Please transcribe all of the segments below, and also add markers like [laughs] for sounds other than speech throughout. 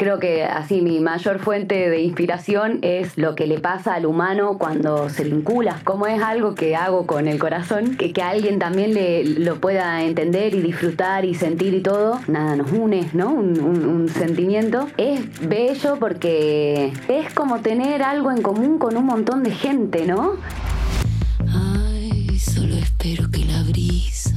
Creo que así mi mayor fuente de inspiración es lo que le pasa al humano cuando se vincula. Como es algo que hago con el corazón, que, que alguien también le, lo pueda entender y disfrutar y sentir y todo, nada nos une, ¿no? Un, un sentimiento. Es bello porque es como tener algo en común con un montón de gente, ¿no? Ay, solo espero que la brisa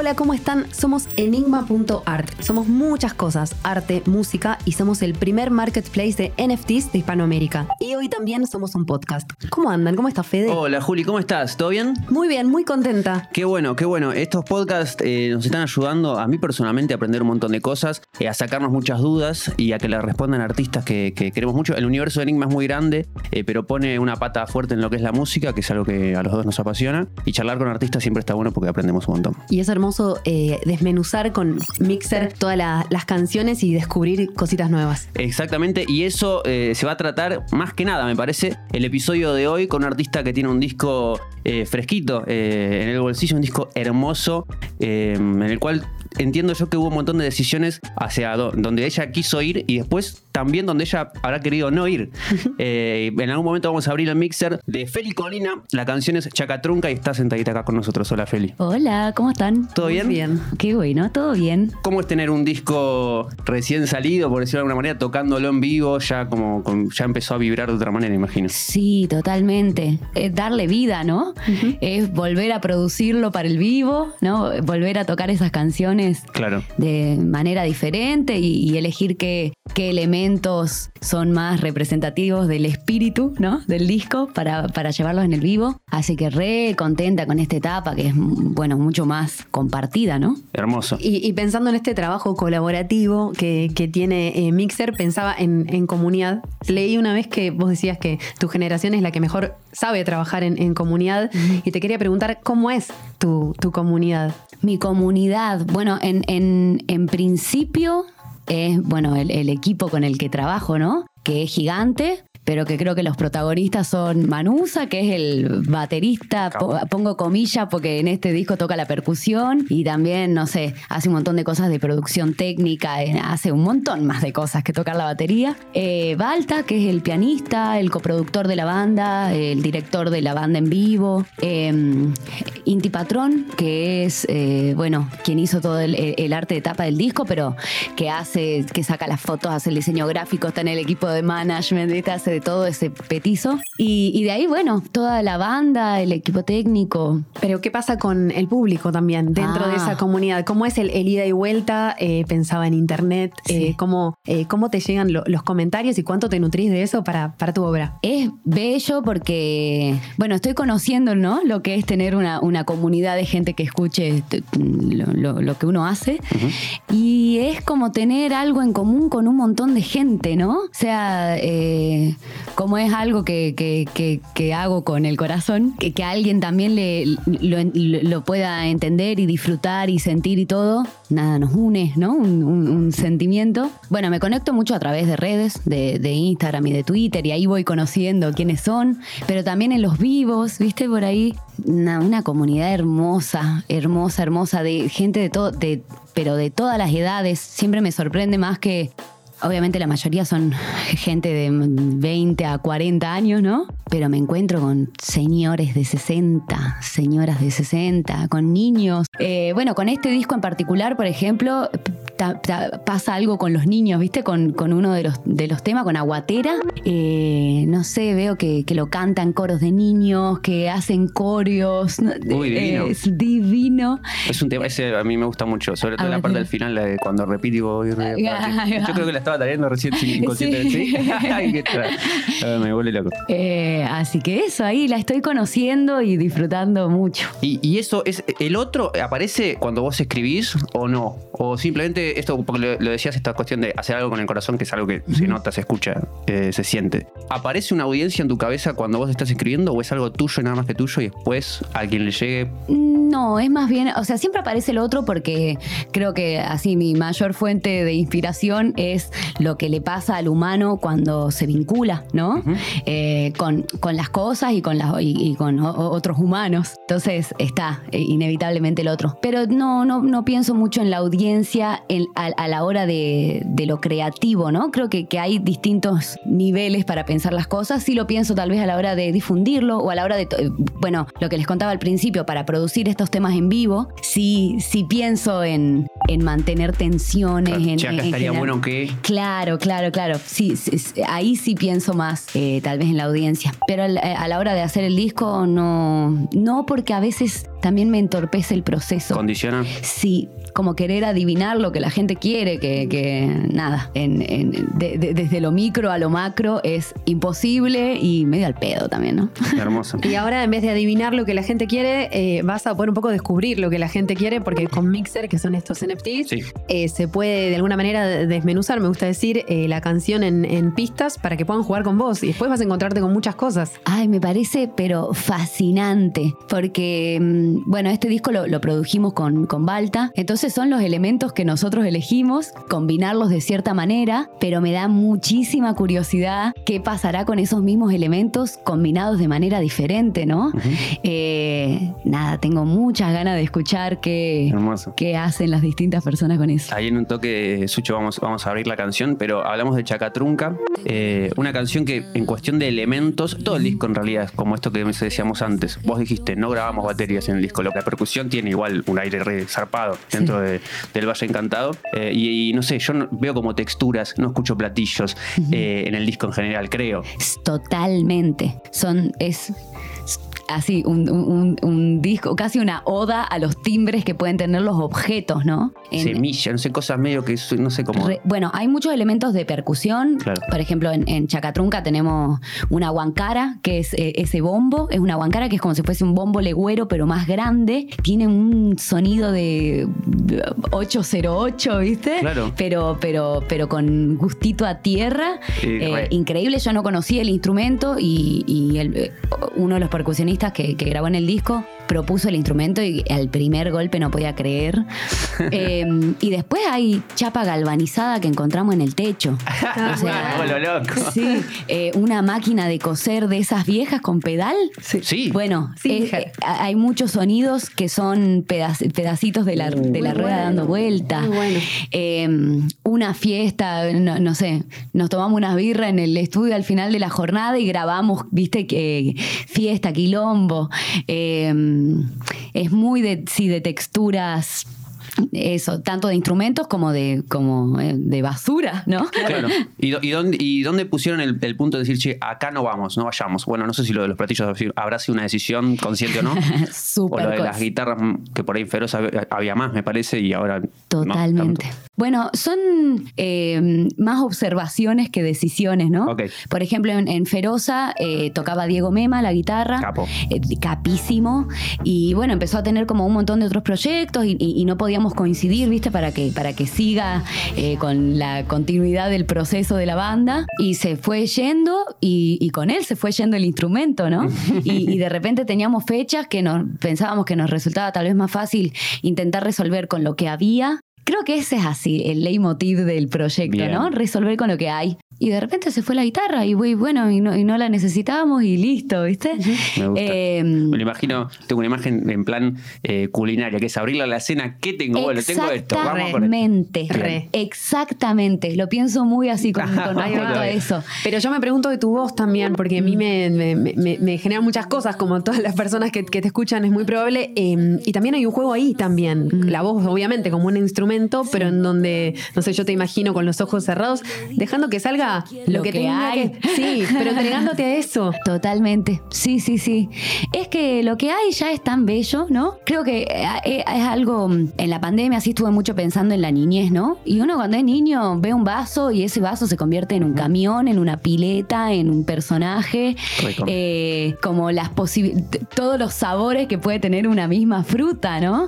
Hola, ¿cómo están? Somos enigma.art. Somos muchas cosas, arte, música y somos el primer marketplace de NFTs de Hispanoamérica. Y hoy también somos un podcast. ¿Cómo andan? ¿Cómo está Fede? Hola Juli, ¿cómo estás? ¿Todo bien? Muy bien, muy contenta. Qué bueno, qué bueno. Estos podcasts eh, nos están ayudando a mí personalmente a aprender un montón de cosas, eh, a sacarnos muchas dudas y a que le respondan artistas que, queremos mucho. El universo de Enigma es muy grande, eh, pero pone una pata fuerte en lo que es la música, que es algo que a los dos nos apasiona. Y charlar con artistas siempre está bueno porque aprendemos un montón. Y es hermoso eh, desmenuzar con Mixer todas las canciones y descubrir cositas nuevas. Exactamente, y eso eh, se va a tratar más que nada, me parece, el episodio de hoy con un artista que tiene un disco eh, fresquito en el bolsillo, un disco hermoso, en el cual entiendo yo que hubo un montón de decisiones hacia donde ella quiso ir y después también donde ella habrá querido no ir. [laughs] Eh, en algún momento vamos a abrir el mixer de Feli Colina. La canción es Chacatrunca y está sentadita acá con nosotros. Hola, Feli. Hola, ¿cómo están? ¿Todo bien? bien. Qué bueno, todo bien. ¿Cómo es tener un disco recién salido, por decirlo de alguna manera, tocándolo en vivo? Ya como, ya empezó a vibrar de otra manera, imagino. Sí, totalmente. Darle vida, ¿no? Es volver a producirlo para el vivo, ¿no? Volver a tocar esas canciones claro. de manera diferente y, elegir qué, qué elementos son más representativos del espíritu, ¿no? Del disco para, para llevarlos en el vivo. Así que re contenta con esta etapa que es, bueno, mucho más compartida, ¿no? Hermoso. Y, pensando en este trabajo colaborativo que, tiene eh, Mixer, pensaba en, comunidad. Leí una vez que vos decías que tu generación es la que mejor sabe trabajar en, comunidad y te quería preguntar cómo es tu, comunidad. Mi comunidad, bueno, en, en, en principio es, bueno, el, el, equipo con el que trabajo, ¿no? Que es gigante, pero que creo que los protagonistas son Manusa, que es el baterista, pongo comillas porque en este disco toca la percusión y también, no sé, hace un montón de cosas de producción técnica, hace un montón más de cosas que tocar la batería. Eh, Balta, que es el pianista, el coproductor de la banda, el director de la banda en vivo. Eh, Inti Patrón, que es, eh, bueno, quien hizo todo el, arte de tapa del disco, pero que hace, que saca las fotos, hace el diseño gráfico, está en el equipo de management, hace todo ese petizo. Y, de ahí, bueno, toda la banda, el equipo técnico. Pero ¿qué pasa con el público también dentro de esa ah. comunidad? ¿Cómo es el, ida y vuelta? Eh, pensaba en internet. Eh, ¿cómo, eh, ¿Cómo te llegan los comentarios y cuánto te nutrís de eso para, para tu obra? Es bello porque, bueno, estoy conociendo, ¿no? Lo que es tener una, una comunidad de gente que escuche lo, que uno hace. Y es como tener algo en común con un montón de gente, ¿no? O sea, como es algo que, que, hago con el corazón, que, que alguien también le, lo, pueda entender y disfrutar y sentir y todo, nada nos une, ¿no? Un, sentimiento. Bueno, me conecto mucho a través de redes, de, Instagram y de Twitter, y ahí voy conociendo quiénes son, pero también en los vivos, ¿viste? Por ahí, una, comunidad hermosa, hermosa, hermosa, de gente de todo, de, pero de todas las edades. Siempre me sorprende más que Obviamente la mayoría son gente de 20 a 40 años, ¿no? Pero me encuentro con señores de 60, señoras de 60, con niños. Eh, bueno, con este disco en particular, por ejemplo, pasa algo con los niños, ¿viste? Con, con, uno de los, de los temas, con Aguatera. Eh, no sé, veo que, que, lo cantan coros de niños, que hacen coreos. Muy divino. Es divino. Es un tema, ese a mí me gusta mucho, sobre todo la parte del final, la de cuando repito y voy. [laughs] Yo creo que la estaba trayendo recién [laughs] inconsciente. ¿Sí? [laughs] me vuelve loco. Eh, así que eso, ahí la estoy conociendo y disfrutando mucho. ¿Y, ¿Y, eso es, el otro aparece cuando vos escribís o no? ¿O simplemente esto, porque lo, decías, esta cuestión de hacer algo con el corazón, que es algo que se nota, se escucha, eh, se siente? ¿Aparece una audiencia en tu cabeza cuando vos estás escribiendo o es algo tuyo y nada más que tuyo y después a quien le llegue? No, es más bien, o sea, siempre aparece el otro porque creo que así mi mayor fuente de inspiración es lo que le pasa al humano cuando se vincula, ¿no? Eh, con, con, las cosas y con, las, y, con otros humanos. Entonces está eh, inevitablemente el otro. Pero no, no, no pienso mucho en la audiencia en- a, a la hora de, de lo creativo, ¿no? Creo que, que hay distintos niveles para pensar las cosas. Sí lo pienso tal vez a la hora de difundirlo o a la hora de, eh, bueno, lo que les contaba al principio, para producir estos temas en vivo, sí, sí pienso en, en mantener tensiones. en, Che, acá en- en estaría bueno que. Claro, claro, claro. Sí, sí, sí, ahí sí pienso más, eh, tal vez en la audiencia. Pero al- a la hora de hacer el disco, no, no porque a veces también me entorpece el proceso. Condiciona. Sí, como querer adivinar lo que la gente quiere, que, que nada, en- en- de- de- desde lo micro a lo macro es imposible y medio al pedo también, ¿no? Hermoso. [laughs] Y ahora, en vez de adivinar lo que la gente quiere, eh, vas a poder un poco descubrir lo que la gente quiere, porque con Mixer, que son estos NFTs, Sí. eh, se puede de alguna manera desmenuzar, me gusta decir, eh, la canción en, en pistas para que puedan jugar con vos. Y después vas a encontrarte con muchas cosas. Ay, me parece, pero fascinante, porque, mm, bueno, este disco lo, lo produjimos con, con Balta, entonces son los elementos que nosotros elegimos, combinarlos de cierta manera, pero me da muchísima curiosidad qué pasará con esos mismos elementos combinados de manera diferente, ¿no? Eh, nada, tengo muchas ganas de escuchar qué, qué hacen las distintas personas con eso. Ahí en un toque, Sucho, vamos, vamos a abrir la canción, pero hablamos de Chacatrunca, eh, una canción que en cuestión de elementos, todo el disco en realidad es como esto que decíamos antes. Vos dijiste, no grabamos baterías en el disco, lo que la percusión tiene igual un aire re zarpado dentro de- del Valle Encantado. Eh, y, y no sé, yo no- veo como texturas, no escucho platillos eh, en el disco en general, creo. Totalmente. Son, es así, un, un- un disco, casi una oda a los timbres que pueden tener los objetos, ¿no? En- Semilla, no sé, cosas medio que no sé cómo. Re- bueno, hay muchos elementos de percusión. Claro. Por ejemplo, en, en Chacatrunca tenemos una guancara, que es eh, ese bombo. Es una guancara que es como si fuese un bombo legüero, pero más grande. Tiene un sonido de 808, ¿viste? Claro. Pero, pero, pero con gustito a tierra. Eh, re. increíble, yo no conocía el instrumento y, y el- eh, uno de los percusionistas que, que grabó en el disco propuso el instrumento y al primer golpe no podía creer. [laughs] Eh, y después hay chapa galvanizada que encontramos en el techo. [laughs] O sea, loco. sí, eh, una máquina de coser de esas viejas con pedal. Sí. Bueno, Sí, eh, hija. eh, hay muchos sonidos que son pedacitos de la, de la rueda bueno, dando vueltas. muy bueno. Eh, una fiesta, no, no sé, nos tomamos una birra en el estudio al final de la jornada y grabamos, viste, que fiesta, quilombo. Eh, es muy de, sí, de texturas. Eso, tanto de instrumentos como de, como eh, de basura, ¿no? Claro. [laughs] ¿Y, do- y dónde, ¿Y dónde pusieron el, el punto de decir, che, acá no vamos, no vayamos? Bueno, no sé si lo de los platillos habrá sido una decisión consciente o no. [laughs] o Súper lo de las guitarras, que por ahí en Feroz había más, me parece, y ahora. Totalmente. bueno, son eh, más observaciones que decisiones, ¿no? Por ejemplo, en, en Feroza eh, tocaba Diego Mema la guitarra. Capo. eh, capísimo. Y bueno, empezó a tener como un montón de otros proyectos y no podíamos coincidir, ¿viste? Para que, para que siga eh, con la continuidad del proceso de la banda. Y se fue yendo y, y con él se fue yendo el instrumento, ¿no? [laughs] y, y de repente teníamos fechas que nos pensábamos que nos resultaba tal vez más fácil intentar resolver con lo que había. Creo que ese es así, el leitmotiv del proyecto, Bien. ¿no? Resolver con lo que hay. Y de repente se fue la guitarra y güey, bueno, y no, y no la necesitábamos y listo, ¿viste? Me gusta. Eh, Me lo imagino, tengo una imagen en plan eh, culinaria, que es abrirle a la cena, ¿qué tengo? Bueno, tengo esto, vamos esto. Exactamente. Lo pienso muy así con, con [laughs] respecto a eso. Pero yo me pregunto de tu voz también, porque a mí me, me, me- me generan muchas cosas, como todas las personas que, que te escuchan, es muy probable. eh, y también hay un juego ahí también. La voz, obviamente, como un instrumento, pero en donde, no sé, yo te imagino con los ojos cerrados, dejando que salga lo, Lo que, que tenga hay. que- [laughs] Sí, pero entregándote a eso. Totalmente, sí, sí, sí. Es que lo que hay ya es tan bello, ¿no? Creo que eh, eh, es algo, mm, en la pandemia sí estuve mucho pensando en la niñez, ¿no? Y uno cuando es niño ve un vaso y ese vaso se convierte en un camión, en una pileta, en un personaje, eh, como las todos los sabores que puede tener una misma fruta, ¿no?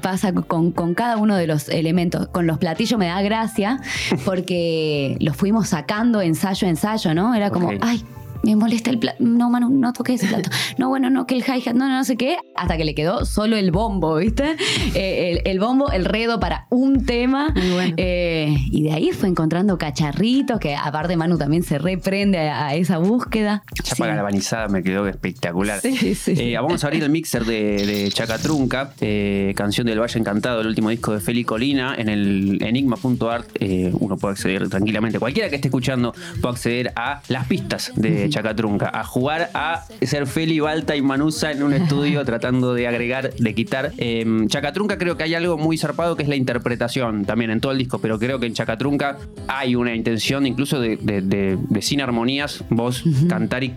Pasa con, con cada uno de los elementos. Con los platillos me da gracia porque los fuimos sacando ensayo a ensayo, ¿no? Era como, ay, me molesta el plato. No, Manu, no toques ese plato. [laughs] No, bueno, no, que el hi-hat, no, no, no sé qué. Hasta que le quedó solo el bombo, ¿viste? Eh, el, el bombo, el redo para un tema. Muy bueno. Eh, y de ahí fue encontrando cacharritos, que aparte Manu también se reprende a, a esa búsqueda. Chapa Sí. galvanizada me quedó espectacular. Sí, sí. Eh, vamos a abrir el mixer de, de Chacatrunca, eh, canción del Valle Encantado, el último disco de Feli Colina. En el enigma.art eh, uno puede acceder tranquilamente. Cualquiera que esté escuchando puede acceder a las pistas de Chacatrunca, a jugar a ser Feli, Balta y Manusa en un estudio [laughs] tratando de agregar, de quitar. Eh, Chacatrunca creo que hay algo muy zarpado que es la interpretación también en todo el disco, pero creo que en Chacatrunca hay una intención incluso de, de- de- de sin armonías, vos cantar y,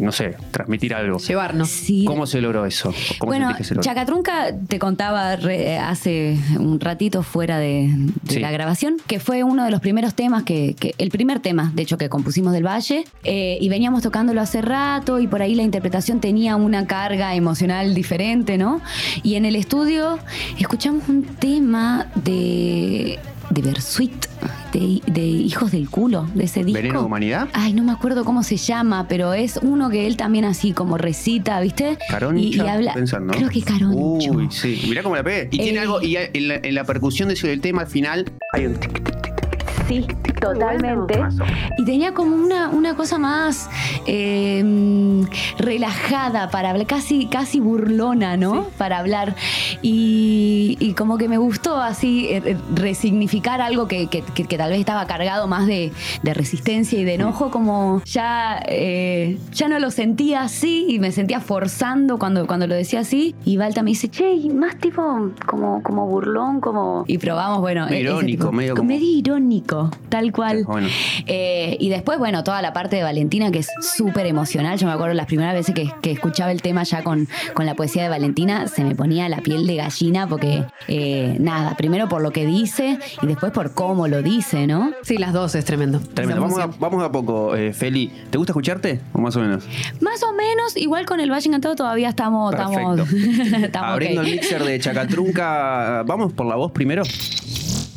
no sé, transmitir algo. Llevarnos. Sí. ¿Cómo se logró eso? ¿Cómo Bueno, sentís que se logró? Chacatrunca te contaba re- hace un ratito fuera de, de Sí. la grabación, que fue uno de los primeros temas que, que- el primer tema, de hecho, que compusimos del Valle, eh, y veníamos tocándolo hace rato y por ahí la interpretación tenía una carga emocional diferente, ¿no? Y en el estudio escuchamos un tema de de Bersuit, de, de Hijos del Culo, de ese disco. ¿Veneno de Humanidad? Ay, no me acuerdo cómo se llama, pero es uno que él también así como recita, ¿viste? Caroncha, Y, y habla. pensando. Creo que Caroncho. Uy, sí. Mirá cómo la pegué. Y tiene Eh. algo, y en la, en la percusión de ese del tema al final hay un tic, tic. Sí, totalmente. Y tenía como una, una cosa más eh, mm, relajada para hablar, casi, casi burlona, ¿no? Para hablar. Y, y como que me gustó así eh, eh, resignificar algo que, que- que- que tal vez estaba cargado más de, de resistencia y de enojo, como ya, eh, ya no lo sentía así y me sentía forzando cuando, cuando lo decía así. Y Balta me dice, che, más tipo como, como burlón, como... Y probamos, bueno... ese Irónico, medio como- medio irónico, tal cual. Bueno. Eh, y después, bueno, toda la parte de Valentina que es súper emocional. Yo me acuerdo las primeras veces que, que escuchaba el tema ya con, con la poesía de Valentina, se me ponía la piel de gallina porque, eh, nada, primero por lo que dice y después por cómo lo dice, ¿no? Sí, las dos es tremendo. Tremendo. Vamos a, vamos a poco, eh, Feli. ¿Te gusta escucharte? ¿O más o menos? Más o menos, igual con el Valle Encantado todavía estamos... estamos, [laughs] estamos Abriendo el mixer de Chacatrunca, vamos por la voz primero.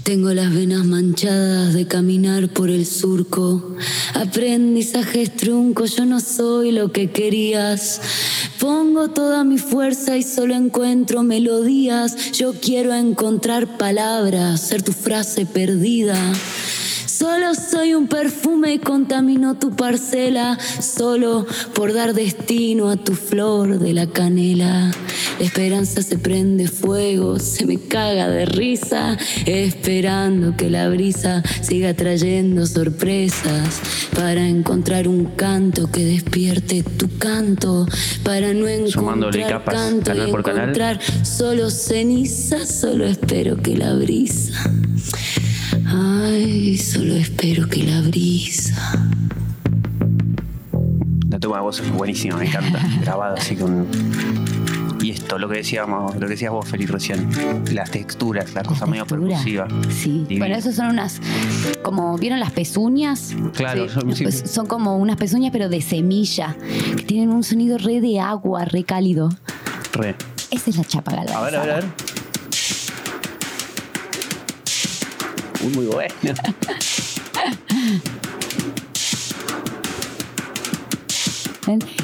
Tengo las venas manchadas de caminar por el surco. Aprendizajes truncos, yo no soy lo que querías. Pongo toda mi fuerza y solo encuentro melodías. Yo quiero encontrar palabras, ser tu frase perdida. Solo soy un perfume y contamino tu parcela, solo por dar destino a tu flor de la canela. La esperanza se prende fuego, se me caga de risa, esperando que la brisa siga trayendo sorpresas para encontrar un canto que despierte tu canto, para no encontrar capas, canto canal y por canal. encontrar solo ceniza, solo espero que la brisa. Ay, solo espero que la brisa. La toma de voz es buenísima, me encanta. [laughs] Grabada así con. Y esto, lo que decíamos, lo que decías vos, Feli, recién. Las texturas, la cosa medio Textura. percusiva. Sí, bueno, esos son unas, como, ¿vieron las pezuñas? Claro, Sí. son- sí. Pues son como unas pezuñas pero de semilla, que tienen un sonido re de agua, re cálido. Re. Esa es la chapa galvanizada. A ver, a ver, a ver. Uy, muy bueno.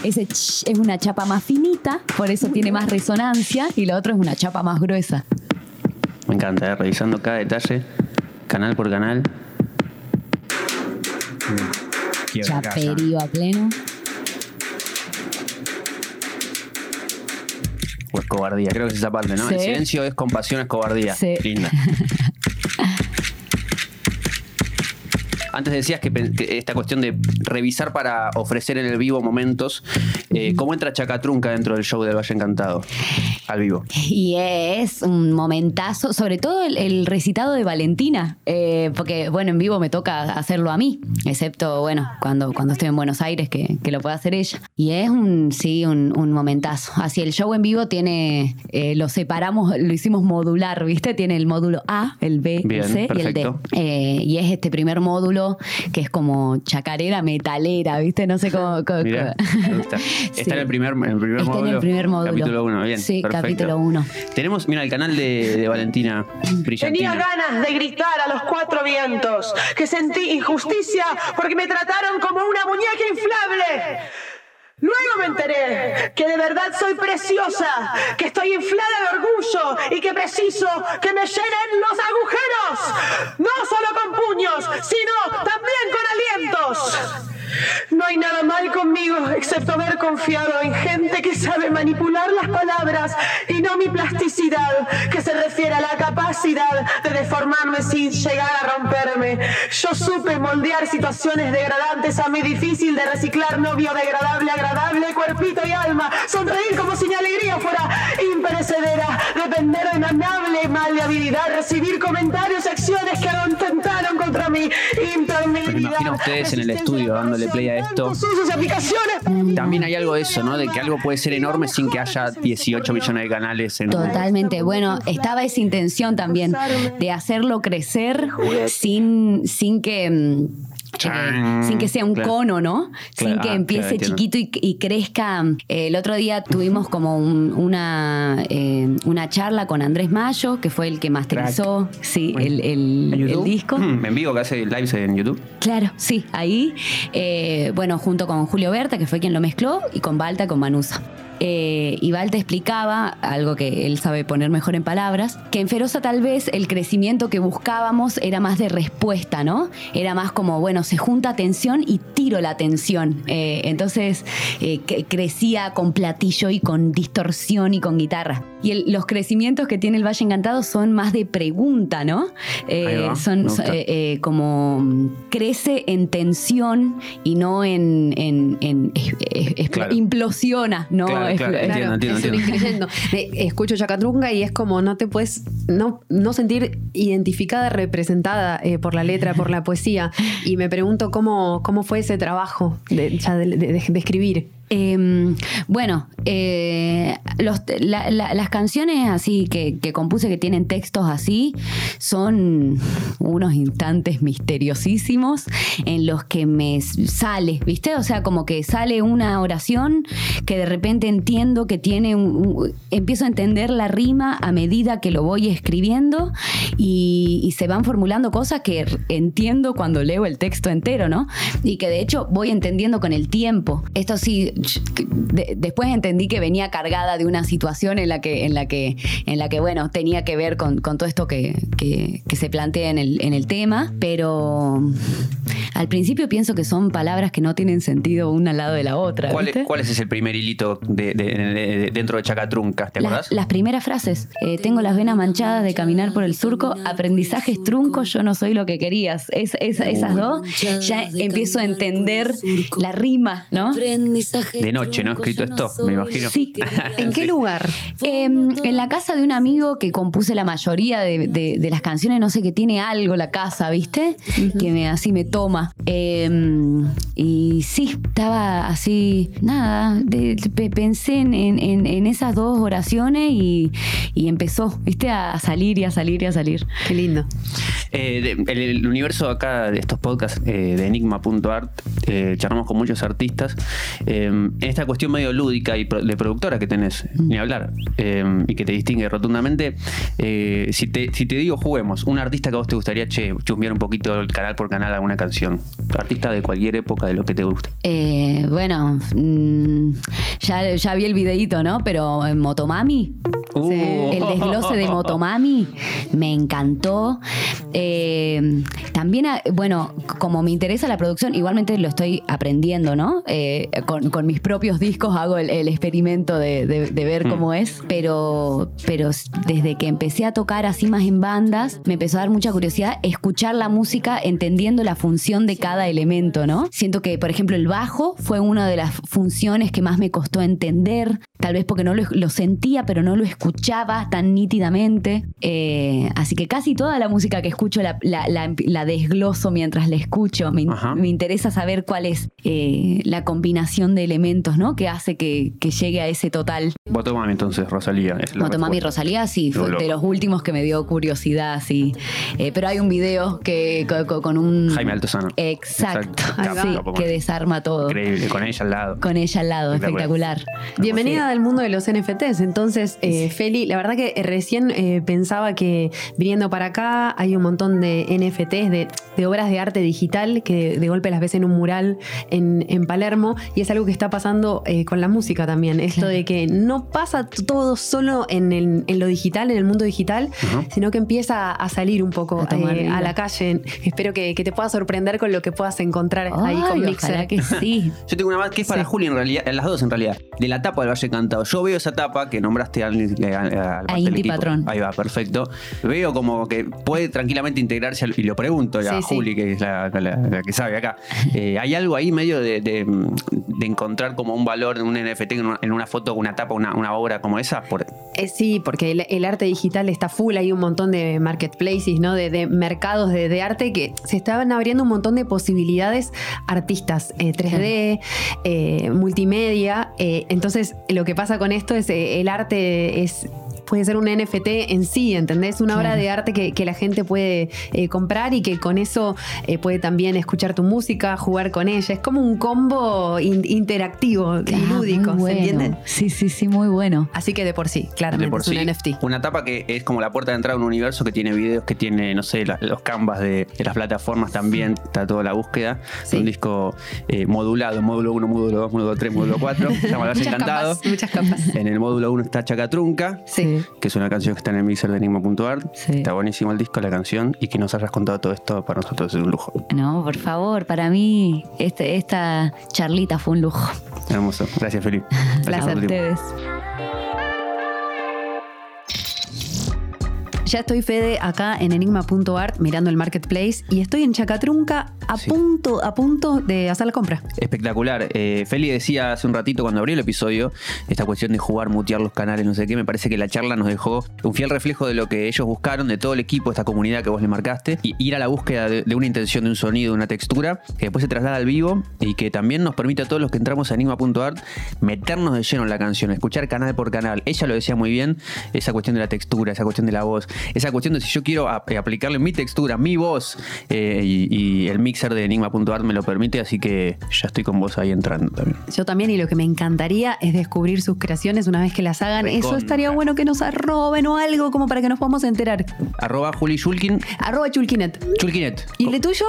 Ese ch es una chapa más finita, por eso tiene más resonancia, y lo otro es una chapa más gruesa. Me encanta, ¿eh? revisando cada detalle, canal por canal. Chaperío a pleno. O es cobardía. Creo que es esa parte, ¿no? Sí. El silencio es compasión, es cobardía. Sí. Linda. [laughs] Antes decías que, que esta cuestión de revisar para ofrecer en el vivo momentos. eh, ¿Cómo entra Chacatrunca dentro del show del Valle Encantado? Al vivo. Y es un momentazo, sobre todo el, el recitado de Valentina, eh, porque bueno, en vivo me toca hacerlo a mí, excepto bueno, cuando, cuando estoy en Buenos Aires que, que lo puede hacer ella. Y es un, sí, un, un momentazo. Así el show en vivo tiene, eh, lo separamos, lo hicimos modular, ¿viste? Tiene el módulo A, el B, Bien, el C y el D. perfecto. Eh, y es este primer módulo que es como chacarera metalera, ¿viste? No sé cómo. cómo- Mirá, me gusta. Sí. [laughs] Está en el primer, en el primer Está en el primer módulo. Capítulo 1, bien. Sí, perfecto. Capítulo 1. Tenemos, mira, el canal de, de Valentina. Tenía ganas de gritar a los cuatro vientos que sentí injusticia porque me trataron como una muñeca inflable. Luego me enteré que de verdad soy preciosa, que estoy inflada de orgullo y que preciso que me llenen los agujeros. No solo con puños, sino también con alientos. No hay nada mal conmigo excepto haber confiado en gente que sabe manipular las palabras y no mi plasticidad, que se refiere a la capacidad de deformarme sin llegar a romperme. Yo supe moldear situaciones degradantes a mi difícil de reciclar no biodegradable, agradable, cuerpito y alma, sonreír como si mi alegría fuera imperecedera, depender de mi amable maleabilidad, recibir comentarios y acciones que atentaron contra mi Me impermeabilidad. imagino a ustedes en el estudio dándole play a esto. También hay algo de eso, ¿no? De que algo puede ser enorme sin que haya 18 millones de canales en Totalmente. Bueno, estaba esa intención también de hacerlo crecer sin, sin que. Eh, sin que sea un Claro. cono, ¿no? Claro, Sin que ah, empiece claro, chiquito y, y crezca. Eh, el otro día tuvimos [laughs] como un- una, eh, una charla con Andrés Mayo, que fue el que masterizó sí, el, el- disco. Mm, En vivo que hace lives en YouTube. Claro, sí, ahí. eh, bueno, junto con Julio Berta, que fue quien lo mezcló, y con Balta, con Manusa. Eh, Balta explicaba, algo que él sabe poner mejor en palabras, que en Feroza tal vez el crecimiento que buscábamos era más de respuesta, ¿no? Era más como, bueno, se junta atención y tiro la atención. Eh, entonces eh, que- crecía con platillo y con distorsión y con guitarra. Y el- los crecimientos que tiene el Valle Encantado son más de pregunta, ¿no? Eh, va, son como mm, crece en tensión y no en, en- Claro. implosiona, ¿no? Claro, Es- claro, es- entiendo, entiendo, es un entiendo. increyendo. Escucho Chacatrunga y es como no te puedes no, no sentir identificada, representada eh, por la letra, por la poesía. Y me pregunto cómo, cómo fue ese trabajo de, ya de- de- de escribir. Eh, bueno, eh, las canciones así que, compuse que tienen textos así son unos instantes misteriosísimos en los que me sale, ¿viste? O sea, como que sale una oración que de repente entiendo que tiene un, empiezo a entender la rima a medida que lo voy escribiendo y, se van formulando cosas que entiendo cuando leo el texto entero, ¿no? Y que de hecho voy entendiendo con el tiempo. Esto sí, de- después entendí que venía cargada de una situación en la que, en la que, en la que bueno, tenía que ver con, con todo esto que, que- que se plantea en el, en el tema, pero al principio pienso que son palabras que no tienen sentido una al lado de la otra. ¿Cuál, ¿viste? es- cuál es el primer hilito de, de- de- de- dentro de Chacatrunca? ¿Te acordás? Las, primeras frases. Eh, tengo las venas manchadas de caminar por el surco. Aprendizajes truncos, yo no soy lo que querías. Es, es- esas dos, ya empiezo a entender la rima, ¿no? De noche, ¿no? Escrito esto, me imagino. Sí. [laughs] ¿En qué lugar? Eh, en la casa de un amigo que compuse la mayoría de, de- de las canciones, no sé, que tiene algo la casa, ¿viste? Que me, así me toma. Eh, y sí, estaba así, nada, de- pe- pensé en, en- en- en esas dos oraciones y, y empezó, ¿viste? A salir y a salir y a salir. Qué lindo. Eh, de- el, el universo acá de estos podcasts eh, de enigma.art, eh, charlamos con muchos artistas. eh, en esta cuestión medio lúdica y pro- de productora que tenés, ni hablar, eh, y que te distingue rotundamente, eh, si, te, si te digo juguemos, un artista que a vos te gustaría, che, chusmear un poquito el canal por canal alguna canción. Artista de cualquier época, de lo que te guste. Eh, bueno, mm, ya, ya vi el videíto, ¿no? Pero en Motomami, Uh. el desglose de Motomami me encantó. También, ah, bueno, como me interesa la producción, igualmente lo estoy aprendiendo, ¿no? Con, con mis propios discos hago el, el experimento de, de- de ver cómo es, pero, pero desde que empecé a tocar así más en bandas, me empezó a dar mucha curiosidad escuchar la música entendiendo la función de cada elemento, ¿no? Siento que, por ejemplo, el bajo fue una de las funciones que más me costó entender, tal vez porque no lo, lo sentía, pero no lo escuchaba tan nítidamente. Eh, así que casi toda la música que escucho la, la- la- la desgloso mientras la escucho. Me, me interesa saber cuál es eh, la combinación de elementos, ¿no? Que hace que, que llegue a ese total. Motomami entonces, Rosalía. es Motomami. Rosalía, sí, fue de los últimos que me dio curiosidad, sí. Eh, pero hay un video que co- co- con, un. Jaime Altozano. Exacto. Exacto. Sí, que desarma todo. Increíble, con ella al lado. Con ella al lado, Espectacular. espectacular. Bienvenida al mundo de los NFTs. Entonces, eh, Feli, la verdad que recién eh, pensaba que viniendo para acá hay un montón de NFTs, de, de obras de arte digital que de golpe las ves en un mural en, en Palermo y es algo que está pasando eh, con la música también. Esto Claro. de que no pasa todo solo en, el- en lo digital, en el mundo digital, sino que empieza a salir un poco A eh, a la calle. Espero que, que te puedas sorprender con lo que puedas encontrar ahí con Mixer. que sí. Yo tengo una más que es para Sí. Juli en realidad, en las dos en realidad, de la tapa del Valle Cantado. Yo veo esa tapa que nombraste al, al- al Inti equipo. Patrón. Ahí va, perfecto. Veo como que puede tranquilamente integrarse al- y lo pregunto a Sí. Juli, que es la, la- la que sabe acá. Eh, ¿Hay algo ahí medio de, de- de encontrar como un valor en un NFT, en una, en una foto, una tapa, una, una obra como esa? Por, Eh, sí, porque el, el arte digital está full, hay un montón de marketplaces, ¿no? De, de mercados de, de arte que se estaban abriendo un montón de posibilidades artistas, eh, 3D, eh, multimedia. eh, entonces, lo que pasa con esto es eh, el arte es puede ser un NFT en sí, ¿entendés? Una obra de arte que, que la gente puede eh, comprar y que con eso eh, puede también escuchar tu música, jugar con ella. Es como un combo in- interactivo y lúdico, ¿se bueno. entiende? Sí, sí, sí, muy bueno. Así que de por sí, de claramente por es un NFT. Una tapa que es como la puerta de entrada a un universo que tiene videos, que tiene, no sé, la- los canvas de, de las plataformas también, está toda la búsqueda. Sí. Un disco eh, modulado, módulo 1, módulo 2, módulo 3, módulo 4. Se llama Muchas Encantado. capas, muchas capas. En el módulo 1 está Chacatrunca, Sí. Que es una canción que está en el mixer de Enigma.art. Sí. Está buenísimo el disco, la canción, y que nos hayas contado todo esto para nosotros es un lujo. No, por favor, para mí este, esta charlita fue un lujo. Hermoso. Gracias, Felipe. [laughs] Gracias a ustedes. Ya estoy Fede acá en enigma.art mirando el marketplace y estoy en Chacatrunca a Sí. punto, a punto de hacer la compra. Espectacular. Eh, Feli decía hace un ratito cuando abrió el episodio esta cuestión de jugar, mutear los canales, no sé qué. Me parece que la charla nos dejó un fiel reflejo de lo que ellos buscaron, de todo el equipo, esta comunidad que vos le marcaste, y ir a la búsqueda de, de una intención, de un sonido, de una textura, que después se traslada al vivo y que también nos permite a todos los que entramos a enigma.art meternos de lleno en la canción, escuchar canal por canal. Ella lo decía muy bien, esa cuestión de la textura, esa cuestión de la voz, esa cuestión de si yo quiero ap- aplicarle mi textura, mi voz, eh, y, y el mixer de enigma.art me lo permite, así que ya estoy con vos ahí entrando también. Yo también y lo que me encantaría es descubrir sus creaciones una vez que las hagan. Eso estaría bueno que nos arroben o algo como para que nos podamos enterar. Arroba Juli Shulkin, Arroba Chulkinet. Chulkinet. ¿Y el de tuyo?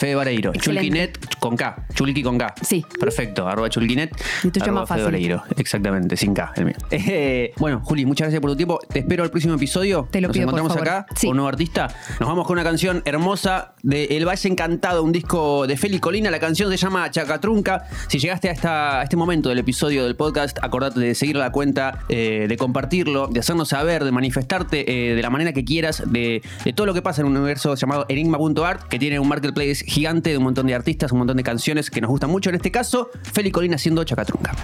Fede Vareiro. Chulkinet con K. Chulki con K. Sí. Perfecto. Arroba Chulkinet. Y más Fede fácil. Vareiro. Exactamente, sin K, el mío. Eh, bueno, Juli, muchas gracias por tu tiempo. Te espero al próximo episodio. Te lo Nos pido, por encontramos favor. acá Sí. con un nuevo artista. Nos vamos con una canción hermosa de El Valle Encantado, un disco de Feli Colina. La canción se llama Chacatrunca. Si llegaste a, esta, a este momento del episodio del podcast, acordate de seguir la cuenta, eh, de compartirlo, de hacernos saber, de manifestarte eh, de la manera que quieras, de, de todo lo que pasa en un universo llamado enigma.art, que tiene un marketplace gigante de un montón de artistas, un montón de canciones que nos gustan mucho. En este caso, Feli Colina haciendo Chacatrunca.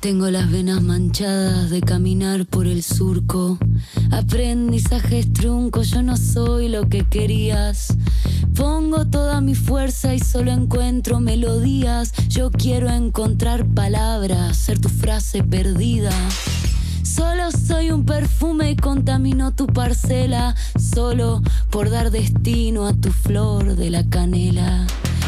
Tengo las venas manchadas de caminar por el surco. Aprendizajes truncos, yo no soy lo que querías. Pongo toda mi fuerza y solo encuentro melodías. Yo quiero encontrar palabras, ser tu frase perdida. Solo soy un perfume y contamino tu parcela, solo por dar destino a tu flor de la canela.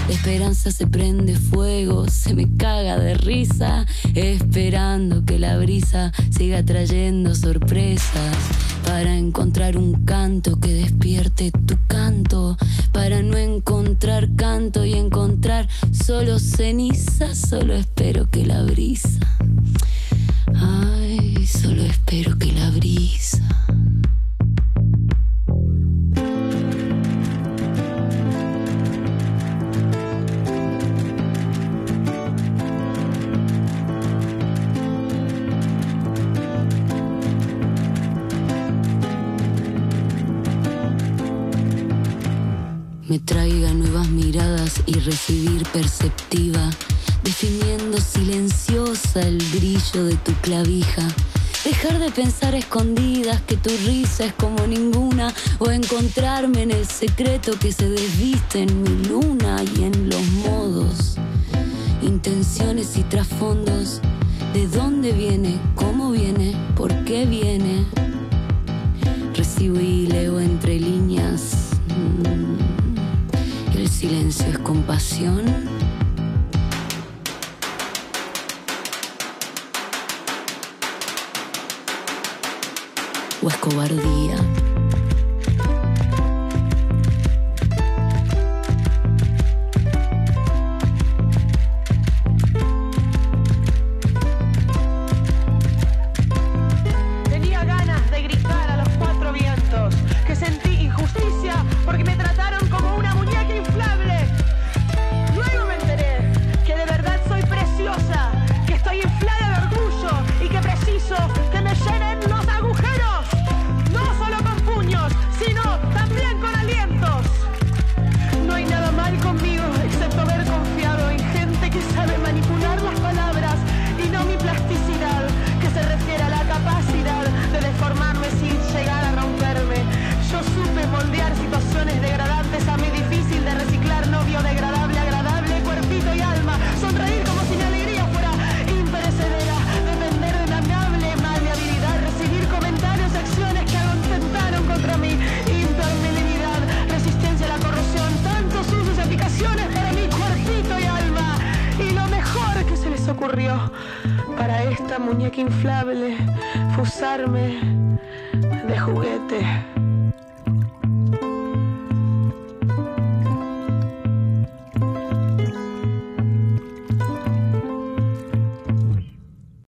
La esperanza se prende fuego, se me caga de risa, esperando que la brisa siga trayendo sorpresas. Para encontrar un canto que despierte tu canto, para no encontrar canto y encontrar solo ceniza, solo espero que la brisa. Ay, solo espero que la brisa. me traiga nuevas miradas y recibir perceptiva, definiendo silenciosa el brillo de tu clavija. De pensar escondidas que tu risa es como ninguna o encontrarme en el secreto que se desviste en mi luna y en los modos, intenciones y trasfondos. ¿De dónde viene? ¿Cómo viene? ¿Por qué viene? Recibo y leo entre líneas. Mm. ¿El silencio es compasión? o es cobardía.